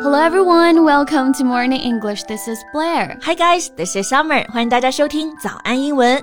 Hello everyone, welcome to Morning English. This is Blair. Hi guys, this is Summer. 欢迎大家收听早安英文。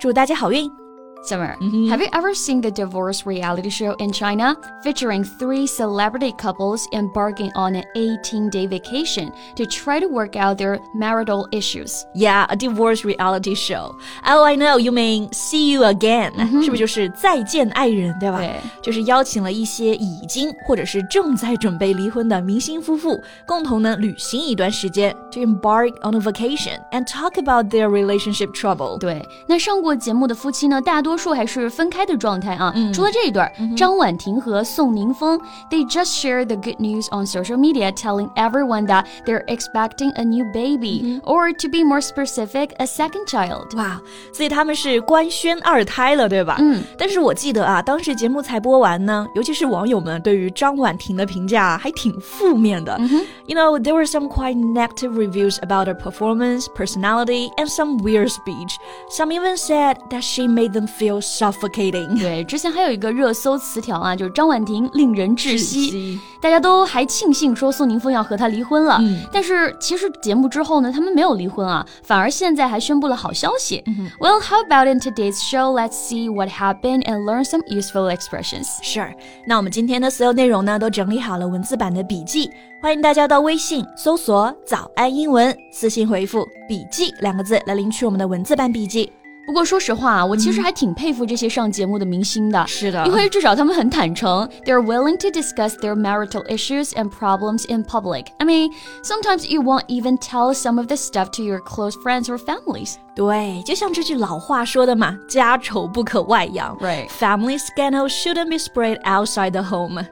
祝大家好运。！Summer, mm-hmm. have you ever seen the divorce reality show in China featuring three celebrity couples embarking on an 18 day vacation to try to work out their marital issues? Yeah, a divorce reality show. Oh, I know. You mean See You Again？、Mm hmm. 是不是就是再见爱人，对吧？对，就是邀请了一些已经或者是正在准备离婚的明星夫妇，共同呢旅行一段时间，to embark on a vacation and talk about their relationship trouble。对，那上过节目的夫妻呢，大多。 多数还是分开的状态啊。嗯、除了这一对，嗯、张婉婷和宋宁峰，they just shared the good news on social media, telling everyone that they're expecting a new baby, mm hmm. or to be more specific, a second child. 哇，所以他们是官宣二胎了，对吧？嗯。但是我记得啊，当时节目才播完呢，尤其是网友们对于张婉婷的评价还挺负面的。Mm you know, there were some quite negative reviews about her performance, personality, and some weird speech. Some even said that she made them feel suffocating。对，之前还有一个热搜词条啊，就是张婉婷令人窒息，大家都还庆幸说宋宁峰要和她离婚了。嗯，但是其实节目之后呢，他们没有离婚啊，反而现在还宣布了好消息。嗯、well, how about in today's show? Let's see what happened and learn some useful expressions. Sure，那我们今天的所有内容呢，都整理好了文字版的笔记，欢迎大家到微信搜索“早安英文”，私信回复“笔记”两个字来领取我们的文字版笔记。不过说实话啊，我其实还挺佩服这些上节目的明星的。是的，因为至少他们很坦诚，they're willing to discuss their marital issues and problems in public. I mean, sometimes you won't even tell some of this stuff to your close friends or families. 对，就像这句老话说的嘛，家丑不可外扬。Right. Family scandal shouldn't be spread outside the home.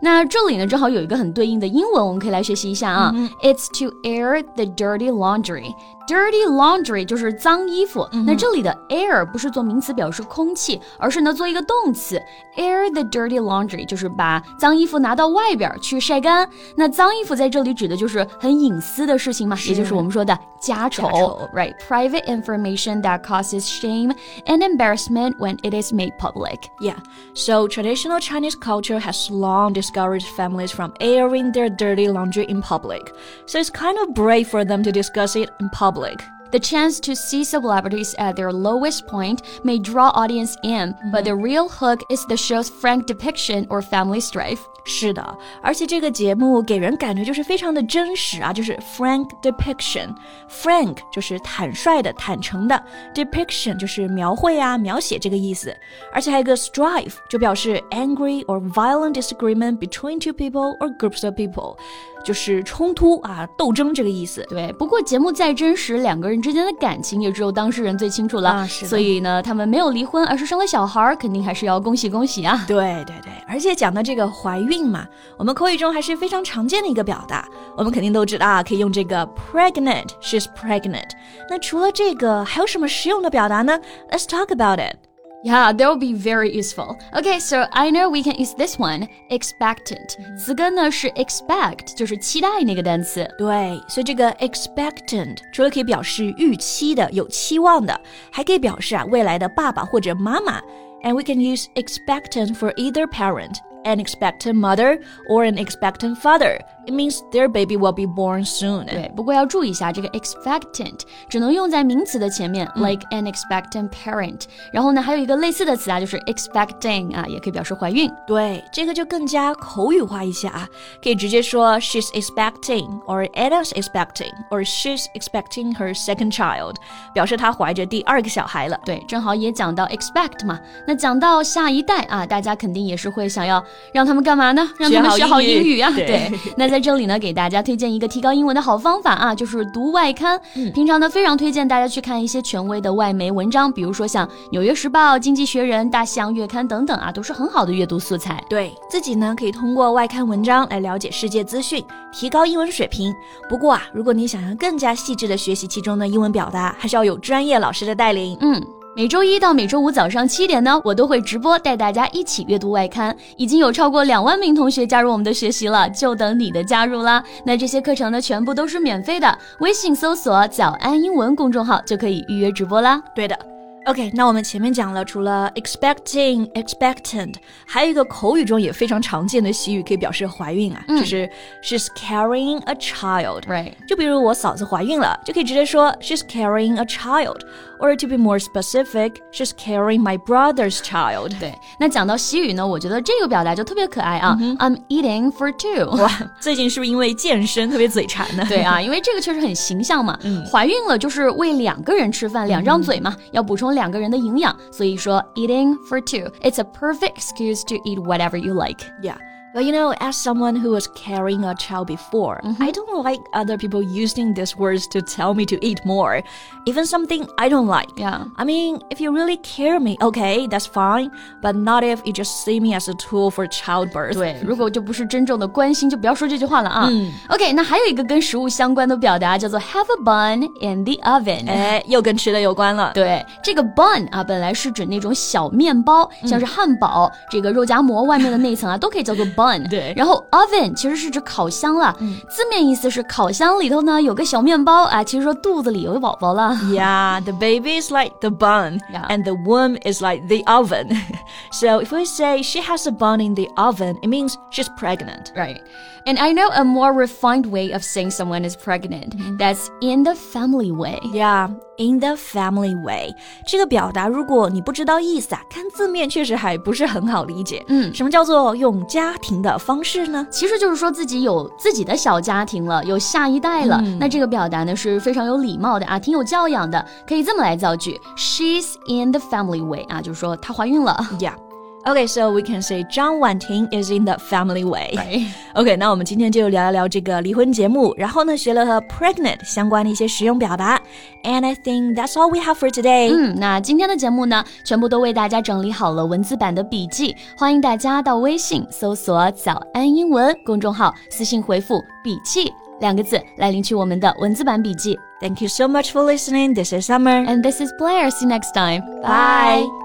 那这里呢，正好有一个很对应的英文，我们可以来学习一下啊。Mm hmm. It's to air the dirty laundry. Dirty laundry 就是脏衣服。Mm hmm. 那这里的 air 不是做名词表示空气，而是呢做一个动词。Air the dirty laundry 就是把脏衣服拿到外边去晒干。那脏衣服在这里指的就是很隐私的事情嘛，也就是我们说的家丑。家丑 right? Private information that causes shame and embarrassment when it is made public. Yeah. So traditional Chinese culture has long discouraged families from airing their dirty laundry in public. So it's kind of brave for them to discuss it in public. The chance to see celebrities at their lowest point may draw audience in, mm-hmm. but the real hook is the show's frank depiction or family strife. 是的，而且这个节目给人感觉就是非常的真实啊，就是 frank depiction。frank 就是坦率的、坦诚的，depiction 就是描绘啊、描写这个意思。而且还有个 strife，就表示 angry or violent disagreement between two people or groups of people。 就是冲突啊，斗争这个意思。对，不过节目再真实，两个人之间的感情也只有当事人最清楚了。啊，所以呢，他们没有离婚，而是生了小孩，肯定还是要恭喜恭喜啊。对对对，而且讲到这个怀孕嘛，我们口语中还是非常常见的一个表达，我们肯定都知道啊，可以用这个 pregnant，she's pregnant。那除了这个，还有什么实用的表达呢？Let's talk about it。Yeah, that will be very useful. Okay, so I know we can use this one, expectant. 词根呢是 expect，就是期待那个单词。对，所以这个 expectant 除了可以表示预期的、有期望的，还可以表示啊未来的爸爸或者妈妈。And we can use expectant for either parent an expectant mother or an expectant father. It means their baby will be born soon. 对，不过要注意一下，这个 expectant 只能用在名词的前面、嗯、，like an expectant parent。然后呢，还有一个类似的词啊，就是 expecting 啊，也可以表示怀孕。对，这个就更加口语化一些啊，可以直接说 she's expecting or Anna's expecting or she's expecting her second child，表示她怀着第二个小孩了。对，正好也讲到 expect 嘛，那讲到下一代啊，大家肯定也是会想要让他们干嘛呢？让他们学好英语啊。对，那在在这里呢，给大家推荐一个提高英文的好方法啊，就是读外刊。平常呢，非常推荐大家去看一些权威的外媒文章，比如说像《纽约时报》《经济学人》《大西洋月刊》等等啊，都是很好的阅读素材。对自己呢，可以通过外刊文章来了解世界资讯，提高英文水平。不过啊，如果你想要更加细致的学习其中的英文表达，还是要有专业老师的带领。嗯。每周一到每周五早上七点呢，我都会直播带大家一起阅读外刊，已经有超过两万名同学加入我们的学习了，就等你的加入啦。那这些课程呢，全部都是免费的，微信搜索“早安英文”公众号就可以预约直播啦。对的。OK，那我们前面讲了，除了 expecting、expectant，还有一个口语中也非常常见的习语，可以表示怀孕啊，就是 she's carrying a child。Right，就比如我嫂子怀孕了，就可以直接说 she's carrying a child。Or to be more specific, she's carrying my brother's child。对，那讲到习语呢，我觉得这个表达就特别可爱啊。I'm eating for two。哇，最近是不是因为健身特别嘴馋呢？对啊，因为这个确实很形象嘛。嗯怀孕了就是为两个人吃饭，两张嘴嘛，要补充。两个人的营养，所以说 eating for two. It's a perfect excuse to eat whatever you like. Yeah. But you know, as someone who was carrying a child before, mm -hmm. I don't like other people using these words to tell me to eat more. Even something I don't like. Yeah. I mean, if you really care me, okay, that's fine. But not if you just see me as a tool for childbirth. 对，如果就不是真正的关心，就不要说这句话了啊。嗯、OK，那还有一个跟食物相关的表达叫做 have a bun in the oven。哎，又跟吃的有关了。对，这个 bun 啊，本来是指那种小面包，像是汉堡、这个肉夹馍外面的那一层啊，都可以叫做 bun。 对，然后 oven 其实是指烤箱了，字面意思是烤箱里头呢有个小面包啊，其实说肚子里有个宝宝了。Yeah, the baby is like the bun, and the womb is like the oven. so if we say she has a bun in the oven, it means she's pregnant. Right. And I know a more refined way of saying someone is pregnant. That's in the family way. Yeah, in the family way 这个表达，如果你不知道意思啊，看字面确实还不是很好理解。嗯，什么叫做用家庭的方式呢？其实就是说自己有自己的小家庭了，有下一代了。嗯、那这个表达呢是非常有礼貌的啊，挺有教养的，可以这么来造句：She's in the family way 啊，就是说她怀孕了。Yeah. Okay, so we can say 张婉婷 is in the family way. Right. OK，那我们今天就聊一聊这个离婚节目，然后呢，学了和 pregnant 相关的一些实用表达。And I think that's all we have for today. 嗯，那今天的节目呢，全部都为大家整理好了文字版的笔记，欢迎大家到微信搜索“早安英文”公众号，私信回复“笔记”两个字来领取我们的文字版笔记。 Thank you so much for listening. This is Summer. And this is Blair. See you next time. Bye.